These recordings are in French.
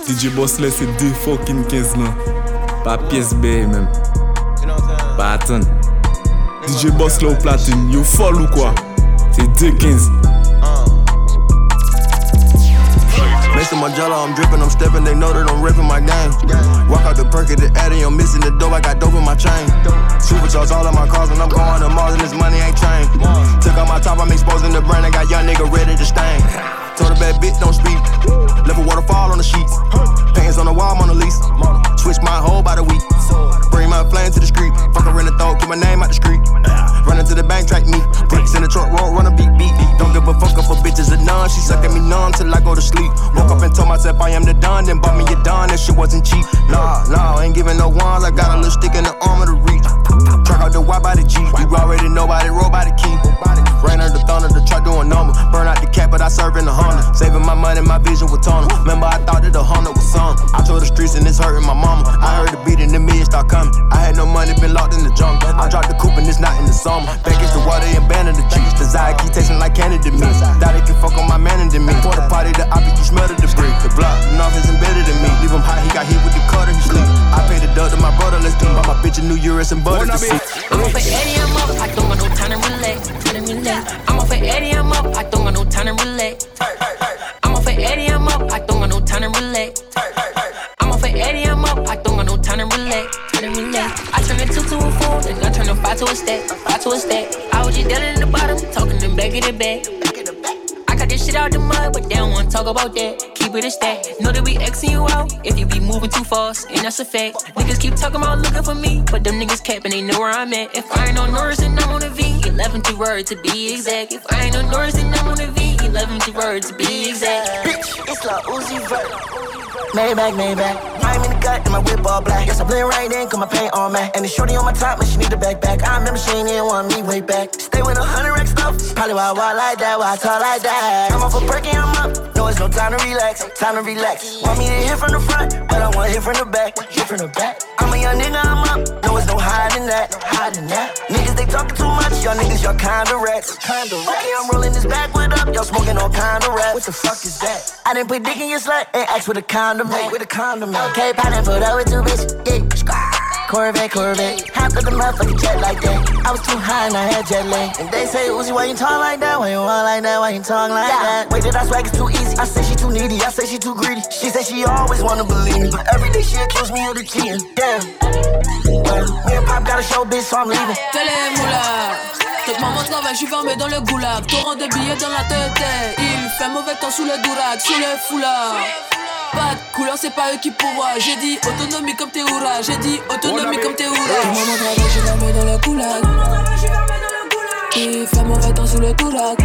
DJ Boss laisse 2 fucking 15 là. Pas pièce B même. Pas attendre. DJ Boss au platine, you folle ou quoi? C'est 2 15. Next to my jello, I'm dripping, I'm stepping, they know that I'm ripping my game. Walk out the perk at the Addy, I'm missing the dope, I got dope in my chain. Supercharge all of my cars when I'm going to Mars and this money ain't changed. Took out my top, I'm exposing the brand, I got young nigga ready to stain. Told a bad bitch don't speak. Left a waterfall on the sheets. Pants on the wall, on the lease. Switch my whole by the week. Bring my flame to the street. Fuck in the throat, keep my name out the street. Running to the bank, track me. Bricks in the truck, roll, run a beat, beat. Don't give a fuck up for bitches or none. She suck at me numb till I go to sleep. Woke up and told myself I am the done. Then bought me a done. That shit wasn't cheap. Nah, nah, ain't giving no ones. I got a little stick in the arm of the reach. Track out the Y by the G. You already know by the roll by the key. Rain under the thunder, the truck doing normal. Burn out the cat, but I serve in the Honda. Saving my money, my vision was tunnel. Remember, I thought that the Honda was some. I told the streets and it's hurting my mama. I heard the beat and the millions start coming. I had no money, been locked in the jungle. I dropped the coupe and it's not in the summer. Back is the water and banned the G's. Desire keep tasting like candy to me. Thought it can fuck on my man and me. For the party, the op, you smell the debris. The block, the north is embedded in me. Leave him hot, he got hit with the cutter, he sleep. I paid the dough to my brother, let's do. Bought my bitch a new Urus and butter to see. I'm off at Eddie, I'm up. I don't got no time to relax. Time to relax. I'm off at Eddie, I'm up. I don't got no time to relax. To relax. I turn a two to a four, then I turn a five to a stack. Five to a stack. I was just dealing in the bottom, talking them back in the back. I got this shit out the mud, but they don't wanna talk about that. Keep it a stack. Know that we Xing you out if you be moving too fast, and that's a fact. Niggas keep talking about looking for me, but them niggas capping, they know where I'm at. If I ain't on Norris, then I'm on a V. 11 to word to be exact. If I ain't on Norris, then I'm on a V. 11 to word to be exact. Bitch, it's La Uzi Vert. Maybach, Maybach. I'm in the gut and my whip all black. Yes, I blend right in, cause my paint on matte. And the shorty on my top, man, she need a backpack. I remember she ain't even want me way back. Stay with a hundred racks stuff. Probably why I walk like that, why I talk like that. I'm off a and I'm up. No, it's no time to relax, time to relax. Want me to hit from the front, but I want hit from the back. Hit from the back. I'm a young nigga, I'm up. No, it's no hiding that, no hiding that. Niggas, they talking too much. Y'all niggas, y'all kinda rats. Kinda rats. Okay, I'm rolling this backwood up. Y'all smoking all kind of rats. What the fuck is that? I didn't put dick in your slut and ask with a condom. With a condom, mate. Okay, put up with two bitches. Yeah. Corvette, Corvette. Half of the motherfucking jet like that? I was too high and I had jet lag. And they say, Uzi, why you talk like that? Why you walk like that? Why you talk like that? Wait, did I swag it's too easy? I say she too needy. I say she too greedy. She say she always wanna believe me. But every day she accuse me of the cheating. Damn. Well, me and Pop got a show, bitch, so I'm leaving. Les moulards. Toute maman travaille, je suis fermé dans le goulag. Torrent de billets dans la tête. Il fait mauvais temps sous le durac, sous le foulard. Pas de couleur, c'est pas eux qui pourvoient. J'ai dit autonomie comme Théoura. J'ai dit autonomie comme Théoura. Tout maman travaille, je suis fermé dans le goulag. Il fait mauvais temps sous le durac.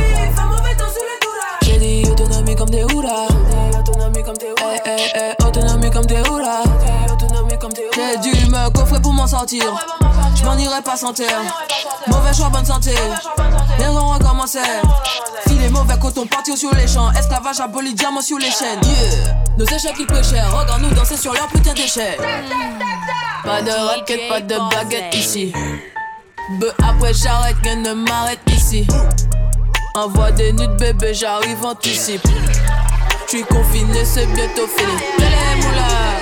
J'ai dit autonomie comme Théoura. Autonomie comme Théoura. Eh, eh, eh, autonomie comme Théoura. J'ai dû me coffrer pour m'en sortir. Je m'en irai pas sans terre. Mauvais choix, bonne santé. Bien on recommencer. Filet mauvais coton, partir sur les champs. Esclavage aboli, diamant sur les chaînes. Yeah. Nos échecs ils prêchaient. Regarde-nous danser sur leur putain d'échelle. Pas de raquette, pas de baguette ici. Be après j'arrête, rien ne m'arrête ici. Envoie des nudes bébé, j'arrive anticipe. J'suis confiné, c'est bientôt fini. Les.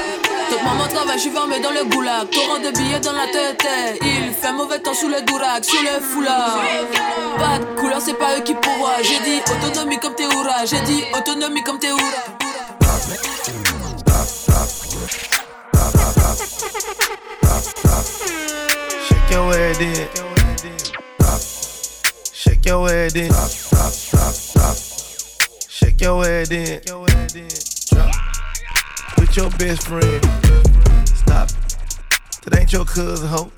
Maman travaille, j'suis fermé dans le goulag. Torrent de billets dans la tête. Il fait mauvais temps sous le durac, sous le foulard. Pas de couleur, c'est pas eux qui pourvoient. J'ai dit autonomie comme Théoura. J'ai dit autonomie comme Théoura. Shake your head in. Shake your head in. Shake your head in. Your best friend. Stop. That ain't your cousin, hoe.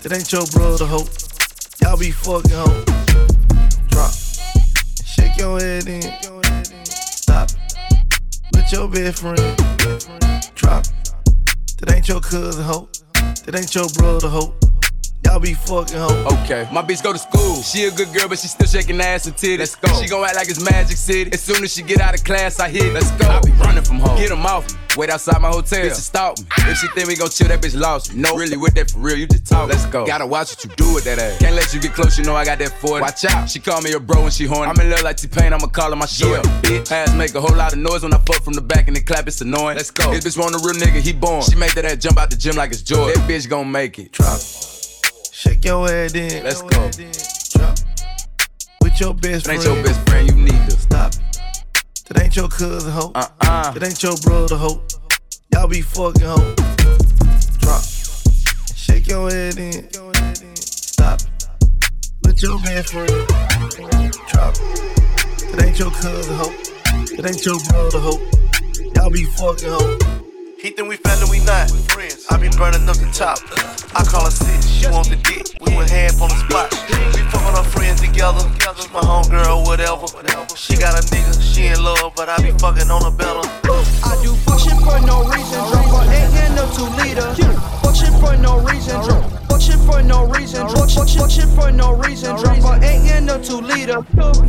That ain't your brother, hoe. Y'all be fucking, hoe. Drop. Shake your head in. Stop. With your best friend. Drop. That ain't your cousin, hoe. That ain't your brother, hoe. Y'all be fucking hoe. Okay, my bitch go to school. She a good girl, but she still shaking ass and titties. Let's go. She gon' act like it's Magic City. As soon as she get out of class, I hit. Let's go. I be running from home. Get 'em off me. Wait outside my hotel. Bitch, stalk me. If she think we gon' chill, that bitch lost me. No, really with that for real, you just talk. Let's go. Gotta watch what you do with that ass. Can't let you get close, you know I got that 40. Watch out. She call me a bro when she horny. I'm in love like T-Pain, I'ma call her my short. Bitch. Ass make a whole lot of noise when I fuck from the back and then clap, it's annoying. Let's go. This bitch want a real nigga, he born. She make that ass jump out the gym like it's joy. That bitch gon' make it. Drop. Shake your head in. Let's go. Drop. With your best it friend. ain't your best friend, you need to. Stop. it. That ain't your cousin, hoe. Uh-uh. That ain't your brother, hoe. Y'all be fucking hoe. Drop. Shake your head in. Stop. it. With your best friend. Drop. That ain't your cousin, hoe. That ain't your brother, hoe. Y'all be fucking hoe. He think we family, we not. Friends. I be burning up the top. I call her sis, she want the dick. We went half on the spot. We fucking our friends together. She my homegirl, whatever. She got a nigga, she in love, but I be fucking on her better. I do fuck shit for no reason. Drop a eight and a two liter. Fuck shit for no reason. Drop. Fuck shit for no reason. Fuck shit, fuck shit for no reason. Drop a eight and a two liter.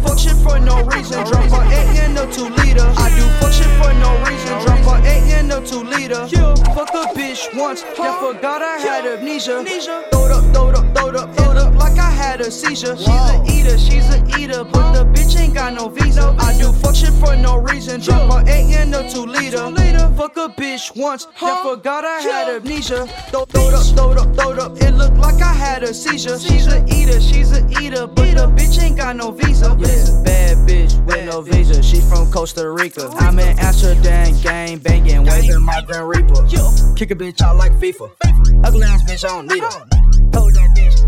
Fuck shit for no reason. Drop a eight and a two liter. I do fuck shit for no reason. Drop a eight and a two liter. Fuck a bitch once, then forgot I had amnesia. Throwed up, throwed up, throwed up, throwed up like I had a seizure. She's a eater, she's a eater, but the bitch ain't got no visa. I do fuck shit for no reason. Drop a eight and a two liter. Fuck a bitch once, then forgot I had amnesia. Throw, throwed up, throwed up, throwed up. It looked like I had a seizure. She's a eater, she's a eater, but the bitch ain't got no visa. Yeah, bad bitch with no visa. She from Costa Rica. I'm in Amsterdam, gang banging, waving my Grand Reaper. Kick a bitch out like FIFA. Ugly ass bitch, I don't need her.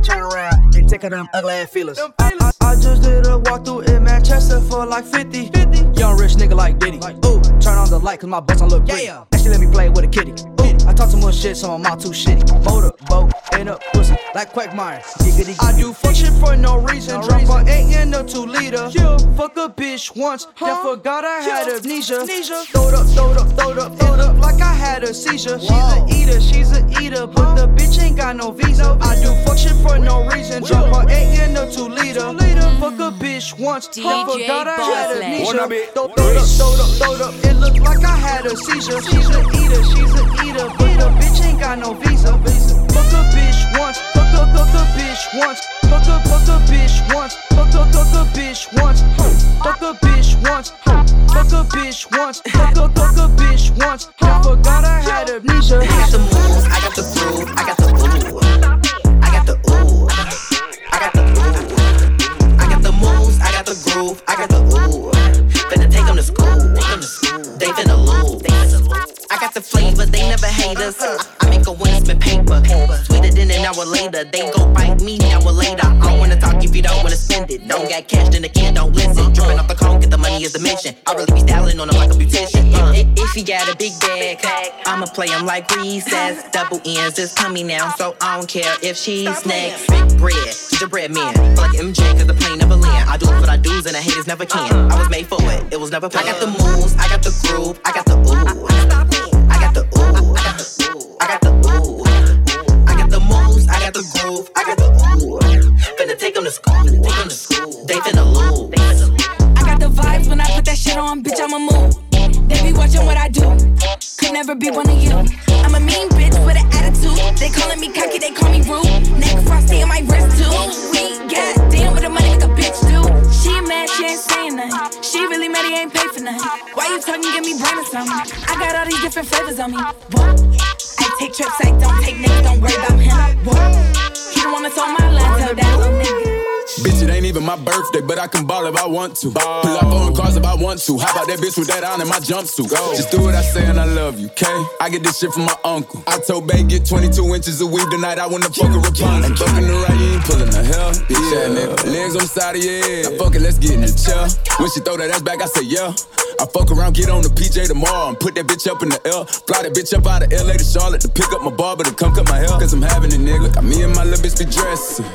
Hold that bitch, turn around and take her them ugly ass feelers. I, I, I just did a walkthrough in Manchester for like 50. 50. Young rich nigga like Diddy. Ooh, turn on the light cause my butts don't look pretty. Yeah. Actually, let me play with a kitty. Ooh, I talk too much shit, so I'm out too shitty. Motor, boat, ain't up pussy like Quagmire. Giggity, I do fuck shit for no reason. Drop a eight and a two liter. Fuck a bitch once, then forgot I had amnesia. Throwed up, throwed up, throwed up, throwed up like I had a seizure. She's a eater, she's a eater, but the bitch ain't got no visa. I do fuck shit for no reason. Drop a eight and a two liter. Fuck a bitch once, then DJ forgot I had Bossman. amnesia. Wanna be Throw- Throwed up, throwed up, throwed up. It looked like I had a seizure. She's a eater, she's a eater, but the bitch ain't got no visa. Fuck a bitch once, fuck a fuck a bitch once, fuck a fuck a bitch once, fuck a fuck a bitch once, fuck a bitch once, fuck a bitch once, fuck a fuck a bitch once. I forgot I had amnesia. Then the kid don't listen. Dripping off the cone, get the money is the mission. I really be styling on them like a beautician. Uh, if, he got a big bag, I'ma play him like recess. Double ends just coming now, so I don't care if she's next. Big bread, a bread man. Like MJ, cause the plane never land. I do what I do's and the haters never can. I was made for it, it was never planned. I got the moves, I got the groove, I got the ooh. I got the ooh, I got the ooh, I got the ooh. I got the moves, I got the groove, I got the ooh. Finna take 'em to school, take 'em to school. They finna bitch, I'ma move. They be watching what I do. Could never be one of you. I'm a mean bitch with an attitude. They calling me cocky, they call me rude. Neck frosty on my wrist too. We got damn with the money like a bitch do. She mad, she ain't saying nothing. She really mad, he ain't pay for nothing. Why you talking, give me brain or something? I got all these different flavors on me. Whoa. I take trips, I don't take niggas, don't worry about him. Whoa. He the one that's on my line, tell that little nigga. Bitch, it ain't even my birthday, but I can ball if I want to. Pull up on cars if I want to. How about that bitch with that on in my jumpsuit? Just do what I say and I love you, okay? I get this shit from my uncle. I told Bay get 22 inches of weed tonight. I wanna fuck a Rapunzel. I'm fucking the right, you ain't pulling the hell. Bitch, yeah, nigga. Legs on the side of your head. Now fuck it, let's get in the chair. When she throw that ass back, I say yeah. I fuck around, get on the PJ tomorrow and put that bitch up in the L. Fly that bitch up out of LA to Charlotte to pick up my barber to come cut my hair. Cause I'm having it, nigga. Got me and my little bitch be dressing.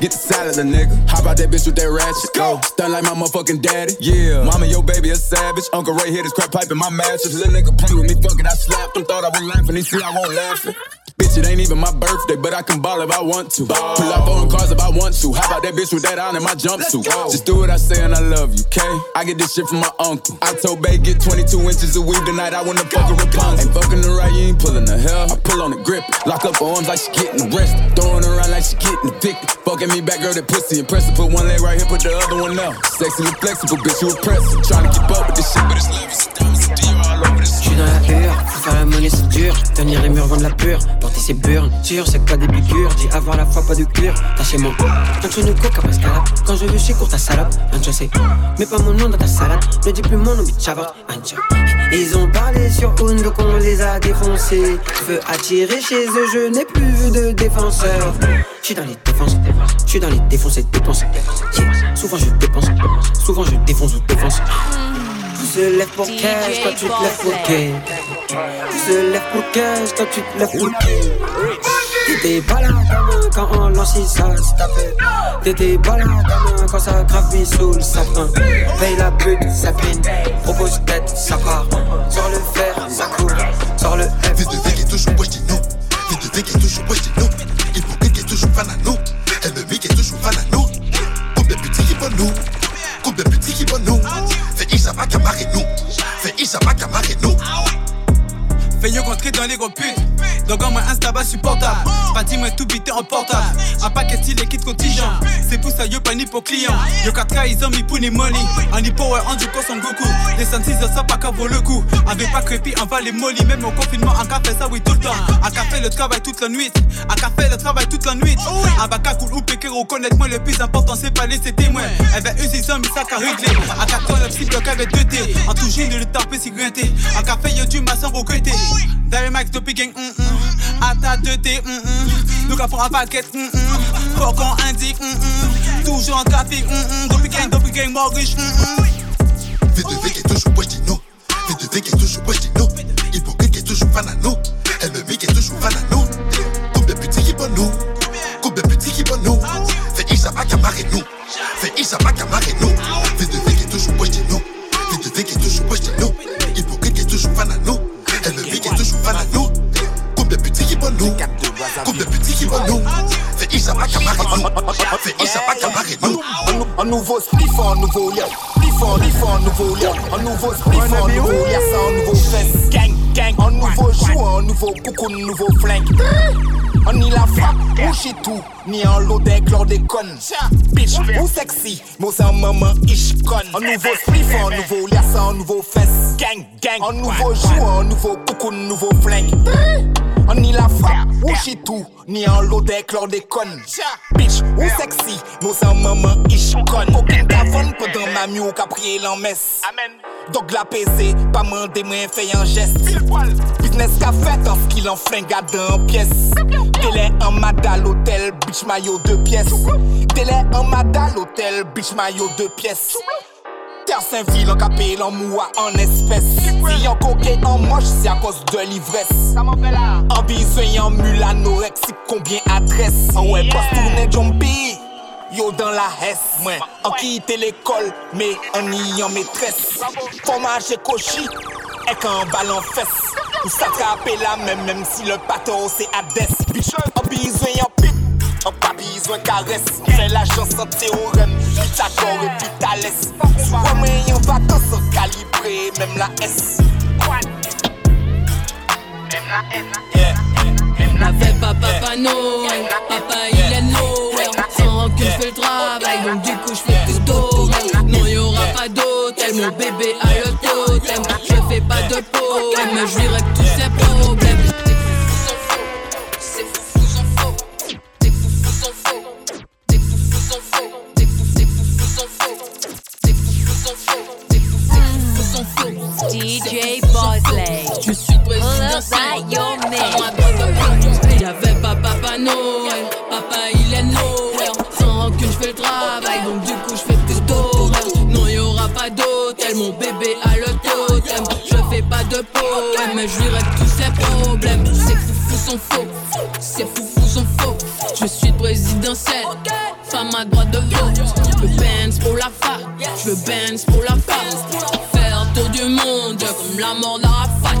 Get the salad, a nigga. Hop out that bitch with that ratchet. Go. Stun like my motherfucking daddy. Yeah. Mama, your baby a savage. Uncle Ray hit his crack pipe in my mattress. Little nigga play with me, fuck it, I slapped him. Thought I was laughing. He see I won't laughing. Bitch, it ain't even my birthday, but I can ball if I want to. Pull up on cars if I want to. How about that bitch with that on in my jumpsuit? Just do what I say and I love you, okay? I get this shit from my uncle. I told Bay get 22 inches of weed tonight. I wanna fuck a Rapunzel. Ain't fucking the right, you ain't pulling the hell. I pull on the grip, lock up her arms like she getting arrested. Throwing around like she getting addicted. Fucking me back, girl, that pussy impressive. Put one leg right here, put the other one up. Sexy and flexible, bitch, you impressive. Trying to keep up with this shit, but it's love, dans la hure, faut faire la monnaie c'est dur. Tenir les murs, vendre la pure, porter ses burnes Sûr, c'est pas des piqûres, dis avoir la foi, pas de cure. T'as chez moi, quand tu ne coca pas scalade Quand je veux chez court ta salope, un sais Mets pas mon nom dans ta salade, ne dis plus mon nom, bitch, va Ils ont parlé sur Undo qu'on les a défoncés. Veux attirer chez eux, je n'ai plus vu de défenseur. J'suis dans les défenses, j'suis dans les défenses et dépenses. Souvent je dépense, souvent je défonce ou défense tu te lèves pour cash, toi tu te lèves pour quai. Tu te lèves pour cash, toi tu te lèves pour quai. T'étais pas là, quand on lance ça se tapait. T'étais pas là, quand ça gravit sous le sapin. Paye la pute, ça pine. Propose tête, ça part. Sors le fer, ça coule. Sors le F. Fils de qui toujours wesh, dis non. Fils de qui toujours wesh, dis non. Hypocrite qui est toujours fan à nous. Ennemi qui est toujours fan à nous. Combien de petits qui vont nous? Combien de petits qui vont nous? Isabaka Marino. Fais Isabaka Marino. Yo rentrer dans les gros putes. Donc en moi un bas supportable. Moi tout bité en portable. Un paquet style kit contingent. C'est pour ça yo pas ni pour client. Yo 4K ils ont mis pour ni molly. En ni power en du son Goku. Des sentis ça pas qu'à vaut le coup. Avec pas crépi on va les molly. Même au confinement en café ça oui tout le temps. Un café le travail toute la nuit. Un café le travail toute la nuit. Un bac cool ou péquer reconnaître moi le plus important c'est pas laisser témoins. Eh ben eux ils ont mis ça qu'à régler. Un café le psy avec 2T. En tout de le taper si grinté. Un café yo du maçon regretté. Derry Max depuis gang, mm mm. Ata 2T, mm mm. Nous capons un paquet, mm mm. Faut qu'on indique, mm mm. Toujours en trafic, mm mm. Depuis gang, depuis gang, mort riche, mm mm. V2V qui est toujours dis non. V2V qui est toujours wesh ni en l'eau des chlordécone. Bitch, ou sexy, mais c'est un moment ish con. Un nouveau spliff, un nouveau liasse, un nouveau fesse. Gang, gang, un nouveau joue, un nouveau coucou, un nouveau flingue. On ni la frappe, ou chez tout, ni en l'eau des chlordécone. Bitch, ou sexy, mais c'est un moment ish con. Aucun cavone pendant ma mieux qu'a prié l'en messe. Amen. Donc la pas mandé, moi fait un geste. Business qu'a fait, en qu'il en flingue à deux pièces. Télé en madal hôtel, bitch maillot deux pièces. Télé en madal hôtel, bitch maillot deux pièces. Terre Saint-Ville en capé, en moua en espèces. Si en coquet en moche, c'est à cause de l'ivresse. En besoin en mule anorexique, combien adresse? En ouais, boss tourner jumpy. yo dan la hes mwen. An ki ite l'ekol, me an ni an metres Formaje koshi, ek an balan fes. Ou satrape la men, menm si le pato se ades An bizwen yon pit, an pa bizwen kares. Fè la jansan teorem, pitakor e pitales. Sou wamen yon vakans, an kalibre menm la es. Menm la es N'avait pas Papa Noël, papa il est Noël Sans rancune je fais le travail, donc du coup je fais d'eau Non y'aura pas d'hôtel, mon bébé a le totem Je fais pas de poème, mais je que tous ses problèmes DJ Bosley Je suis président, Papa Papa il est Noël. Sans rancune, je fais le travail, donc du coup je fais plus d'horaire. Non, y'aura pas d'hôtel, mon bébé a le totem. Je fais pas de poème, mais je lui règle tous ses problèmes. Ces foufous sont faux, ces foufous sont faux. Je suis présidentiel, femme à droite de vote. Je veux Benz pour la fac, je veux Benz pour la fac. Faire tour du monde comme la mort d'Arafat.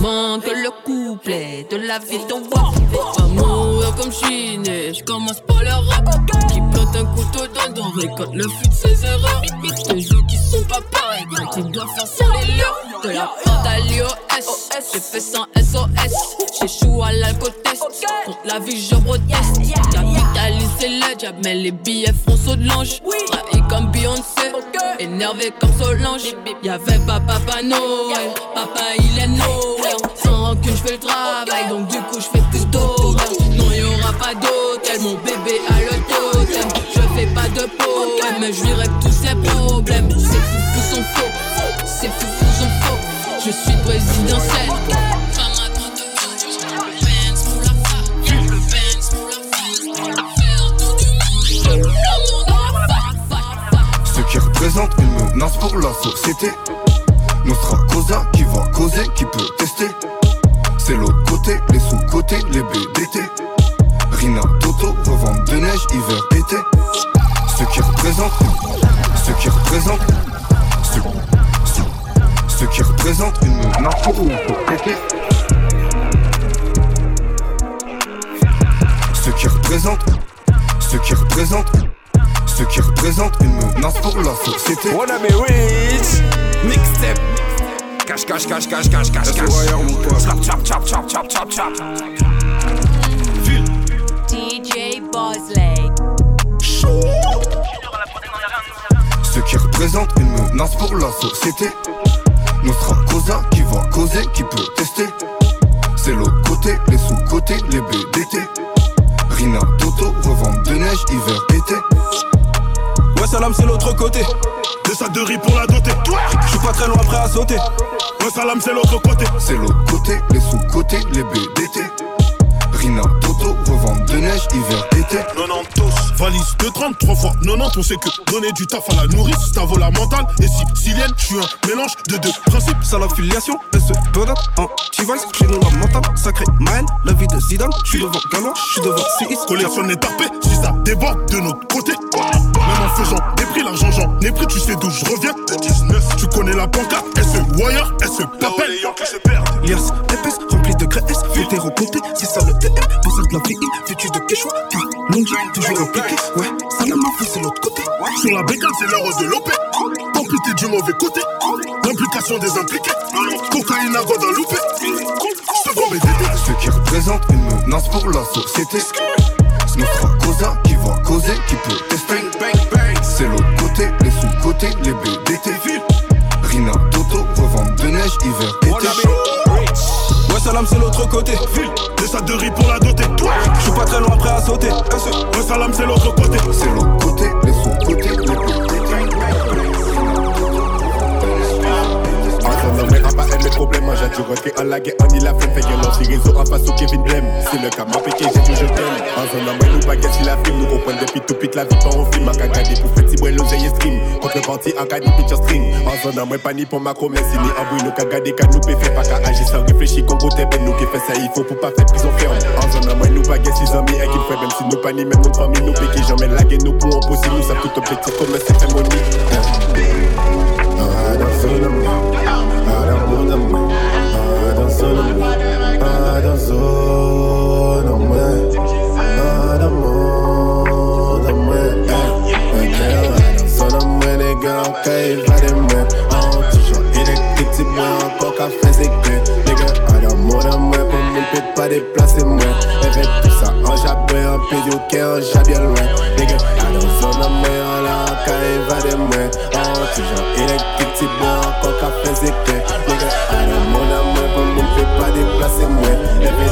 manque le couplet de la ville mourir comme je suis né, je commence par le rap. Qui plante un couteau dans dos, récolte le fruit de ses erreurs. Des jeux qui sont pas pareils, quand ils doivent faire sans les leurs. De la porte à l'IOS, j'ai fait sans SOS. J'échoue à l'alcotest, contre la vie je proteste. Capitalise le diable, mais les billets font de l'ange. Trahi comme Beyoncé, énervé comme Solange. Y'avait pas Papa Noël, papa il est Noël. Sans rancune, je fais le travail, donc du coup je fais plus d'horreur. Pas d'hôtel, mon bébé a le totem. Je fais pas de poème, mais je lui règle tous ses problèmes. Ces foufous sont faux, ces foufous sont faux. Je suis présidentielle. Ceux qui représentent une menace pour la société. Nostra Cosa qui va causer, qui peut tester. C'est l'autre côté, les sous-côtés, les BDT. Rina, Toto, revente de neige, hiver, été. Ceux qui représentent, ceux qui représentent, ceux, ceux, ceux qui représentent une menace pour la société. Ceux qui représentent, ceux qui représentent, ceux qui représentent une menace pour la société. Wanna be rich, mixtape. Cash, cash, cash, cash, cash, cash, cash. Chop, chop, chop, chop, chop, chop, chop. Ceux qui représentent une menace pour la société. Nostra Cosa qui va causer, qui peut tester. C'est l'autre côté, les sous-côtés, les BDT. Rina, Toto, revente de neige, hiver, été. Ouais, salam, c'est l'autre côté. Des sacs de riz pour la doter. Je suis pas très loin, prêt à sauter. Ouais, salam, c'est l'autre côté. C'est l'autre côté, les sous-côtés, les BDT. Rina, Toto, revente de neige, hiver, été. 90 Valise de 33 fois 90 On sait que donner du taf à la nourrice Ça vaut la mentale. Et sicilienne Je suis un mélange de deux principes. Ça la filiation, elle se donne Anti-vice, chez nous la mentale Sacré Maël, la vie de Zidane. Je suis devant Galois, je suis devant CIS Collectionne tarpé si ça déborde de notre côté. Même en faisant des prix L'argent j'en ai pris. Tu sais d'où je reviens. 19 Tu connais la pancarte Elle se wire, elle se papelle Lias épaisse, de graisse Fais compté, c'est ça le TM Pour ça de la vie, fais-tu de Quechua Longi, toujours impliqué. Ouais, ça la mafia c'est l'autre côté. Sur la bécane c'est l'heure de l'OP Amputé du mauvais côté. L'implication des impliqués. Cocaïne à dans loupé Ceux qui représentent une menace pour la société. Nostra Cosa qui va causer, qui peut tester. C'est l'autre côté, les sous-côtés, les BDT. Rina, Toto, revente de neige, hiver, été. Salam c'est l'autre côté. Des sacs de riz pour la doter. Je suis pas très loin prêt à sauter. Ouais salam c'est l'autre côté. C'est l'autre côté, problèmes, j'ai du rock en la guerre, on y la flemme, fait que l'on tire réseau en face au Kevin Blem. C'est le cas, m'a piqué, j'ai dit je t'aime. En zone en nous baguette, si la film, nous comprenons depuis tout pite la vie, pas en film, à cagader pour faire si bois l'oseille stream. Contrepartie en cas de picture string. En zone en moi, pas ni pour mais si ni en bruit, nous nous peut faire, pas qu'à agir sans réfléchir, qu'on goûte, ben nous qui fait ça, il faut pour pas faire prison ferme. En zone en moi, nous baguette, si zombies, et qu'il fait, même si nous pas ni même notre famille, nous piquer, j'en mets la guerre, nous pour possible, nous ça tout objectif comme c'est fait A zona, man Nada a man Aquela zona, man, nigga, ok, vai, man Oh, toujours, il est que tu bois encore café, c'est que Nigga, nada moda, man, pour mon pit, pas déplacer, man Elle fait tout ça en jabé, en pays, ok, en jabé, loin Nigga, nada zona, man, on l'a a il va, man Oh, toujours, il est que tu bois encore café, c'est que la se mwen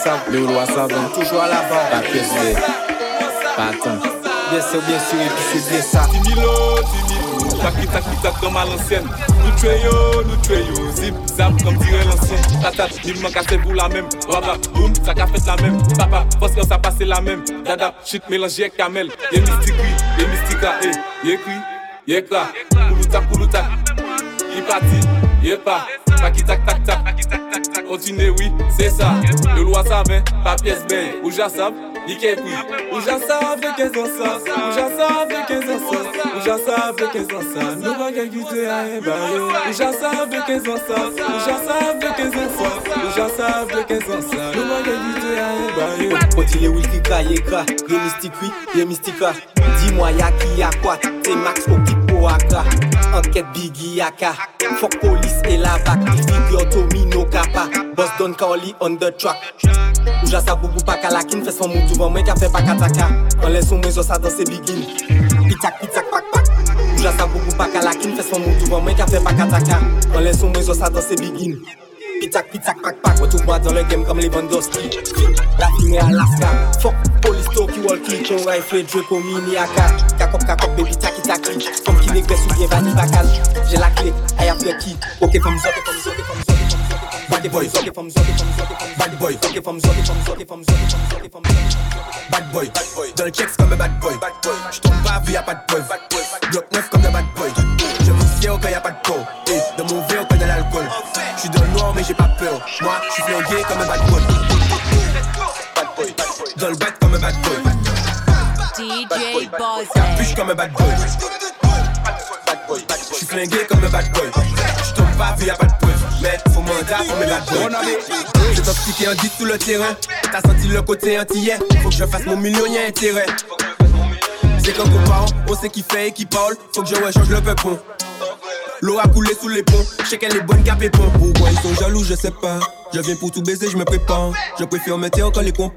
WhatsApp. Le WhatsApp, hein. Toujours à la barre. Pas pièce B. Pas attendre. Bien sûr, bien sûr, et puis c'est bien ça. Timilo, timilo. Taki taki tak comme à l'ancienne. Nous tuez nous tuez Zip, zap, comme dirait l'ancien. Tata, il m'a cassé pour la même. Waba, boum, fait la même. Papa, parce que ça passé la même. Dada, shit mélangé avec camel. Y'a mystique, oui, y'a mystica, eh. Y'a cri, y'a cla. Kouloutak, kouloutak. Il parti, y'a pas. Taki tak tak tak. Continue, oui, c'est ça. Le loi savait, pas pièce B. Ou j'assabe. Ike pwi Ou ja sav de kez ansa Ou ja sav de kez ansa Ou ja sav de kez ansa Nou ba gen gite a e bayo Ou ja sav de kez ansa Ou ja sav de kez ansa Ou ja sav de kez ansa Nou ba gen gite a e ye wiki ka ye ka Ye mistika Dis-moi ya ki ya kwa Te max au petit po aka Enquête bigi la bac Figure Tommy no kapa Boss Don Carly on the track. Ou jasa boubou pa kalakin Fes fon moutou ban mwen ka fe pakataka An lè sou mwen zo sa danse bigin. Pitak pitak pak pak. Ou jasa boubou pa kalakin Fes fon moutou ban mwen ka fe pakataka An lè sou mwen zo sa danse bigin. Pitak pitak pak pak. Wè tou mwa dan le game kam Lewandowski. La fime Alaska. Fok polis toki wol klik Yon rifle dwe pou mini aka Kakop kakop baby taki taki. Fom ki negre sou bien vani bakal Jè la kle, aya fle ki Ok fom zote fom zote fom zote. Bad boy, Bad boy, zote femme Bad boy, dans le checks comme un bad boy. J'tombe pas vu y'a pas de preuve. Bloc neuf comme un bad boy. Je vous fier au cas y'a pas de peau. Et dans mon verre au cas de l'alcool. J'suis dans le noir mais j'ai pas peur. Moi, j'suis flingué comme un bad boy. Bad boy, dans le bac comme un bad boy. DJ Boss. Capuche comme un bad boy. J'suis flingué comme un bad boy. Pas vu y'a pas de preuve. Mais faut mandat pour mes bad boys. Je t'ai en 10 tout le terrain. T'as senti le côté antillais. Faut que je fasse mon million, y'a intérêt. On sait qui fait et qui parle. Faut que je rechange le peupon. L'eau a coulé sous les ponts, je sais qu'elle est bonne qu'à pépon. Pourquoi ils sont jaloux, je sais pas. Je viens pour tout baiser, je me prépare. Je préfère me taire quand les cons.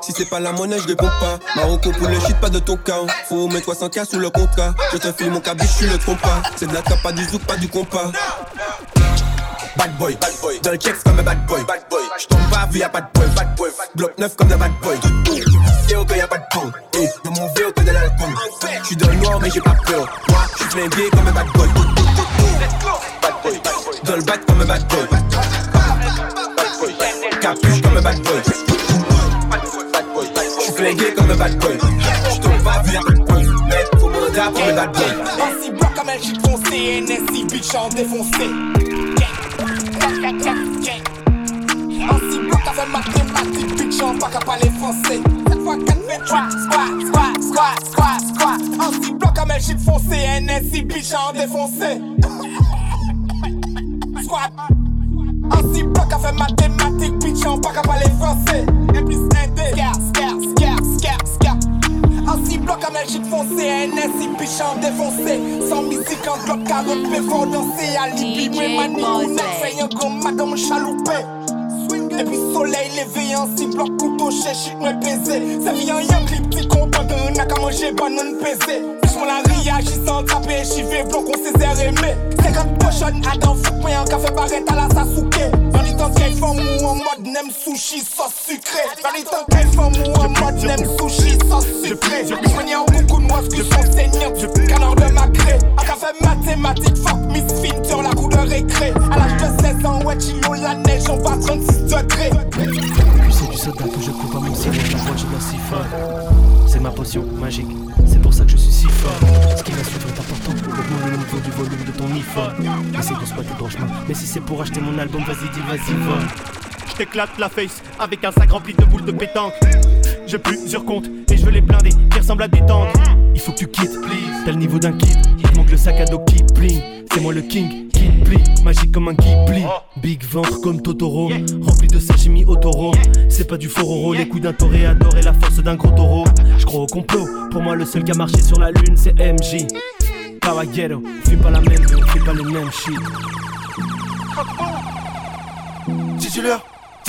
Si c'est pas la monnaie, je réponds pas. Marocco pour le shit, pas de ton cas. Faut mettre 300k sous le contrat. Je te file mon cabis, je suis le trompa. C'est de la trappe, pas du zouk, pas du compas. Bad boy, bad boy, dans le checks comme un bad boy, bad boy. J'tombe pas y'a pas de boy, bad boy, bloc neuf comme un bad boy. C'est au que y'a pas de pont, et dans mon verre que de l'alcool. J'suis dans le noir mais j'ai pas peur. Moi, j'suis flingué comme un bad boy. Bad boy, dans le bat comme un bad boy. Capuche comme un bad boy. J'suis flingué comme un bad boy. J'tombe pas vu de boy, mais faut mandat pour mes bad boys. Ainsi bloc comme un shit foncé, NSI bitch en défoncé. Ainsi bloc avec mathématiques, bitch en pas qu'à parler français. Cette fois 4 28, squat, squat, squat, squat, squat. Ainsi bloc comme un foncé, NSI bitch en défoncé. Squat. Ainsi bloc avec mathématiques, bitch en pas qu'à parler français. Et plus un D, scare, scare, scare, scare, scare. Ainsi bloc à magique foncé, NSI pichant défoncé Sans musique en bloc carotte, faut danser à Libye Mais mani ou net fait un grand madame chaloupé et puis soleil levé, ainsi bloc couteau chez chic, moi pesé Ça vient y'a clip, petit combat, n'a qu'à manger banane pesé. J'm'en la réagit sans taper, chivé, bloc on s'est aimé 50 pochons, Adam fout, mais un café barrette à la Sasuke. Dans les temps qu'elle femme ou en mode nem sushi sauce sucré. Dans les temps qu'elle femme ou en mode nem sushi sauce sucré. Je manière beaucoup de moi ce que sont du canard de ma gré Un café mathématique, fuck Miss Finn sur la cour de récré À l'âge de 16 ans, ouais, chilo la neige, on va 36 degrés c'est du soda que je coupe à mon ciment, la voix je la siphonne. C'est ma potion magique, c'est pour ça que je suis si fort. Ce qui va suivre est important, augmente le niveau du volume de ton iPhone. Essaye de squatter ton chemin, mais si c'est pour acheter mon album, vas-y dis, vas-y, va. Je t'éclate la face avec un sac rempli de boules de pétanque. J'ai plusieurs comptes et je veux les blinder qui ressemblent à des tanks. Il faut que tu quittes, t'as le niveau d'un kid. Manque le sac à dos qui bling. C'est moi le king, qui plie, magique comme un Ghibli. Big ventre comme Totoro, rempli de sashimi au. C'est pas du fororo, les coups d'un toréador et la force d'un gros taureau. Je crois au complot, pour moi le seul qui a marché sur la lune c'est MJ. Caballero, fume pas la même, on fait pas le même shit. Dealer,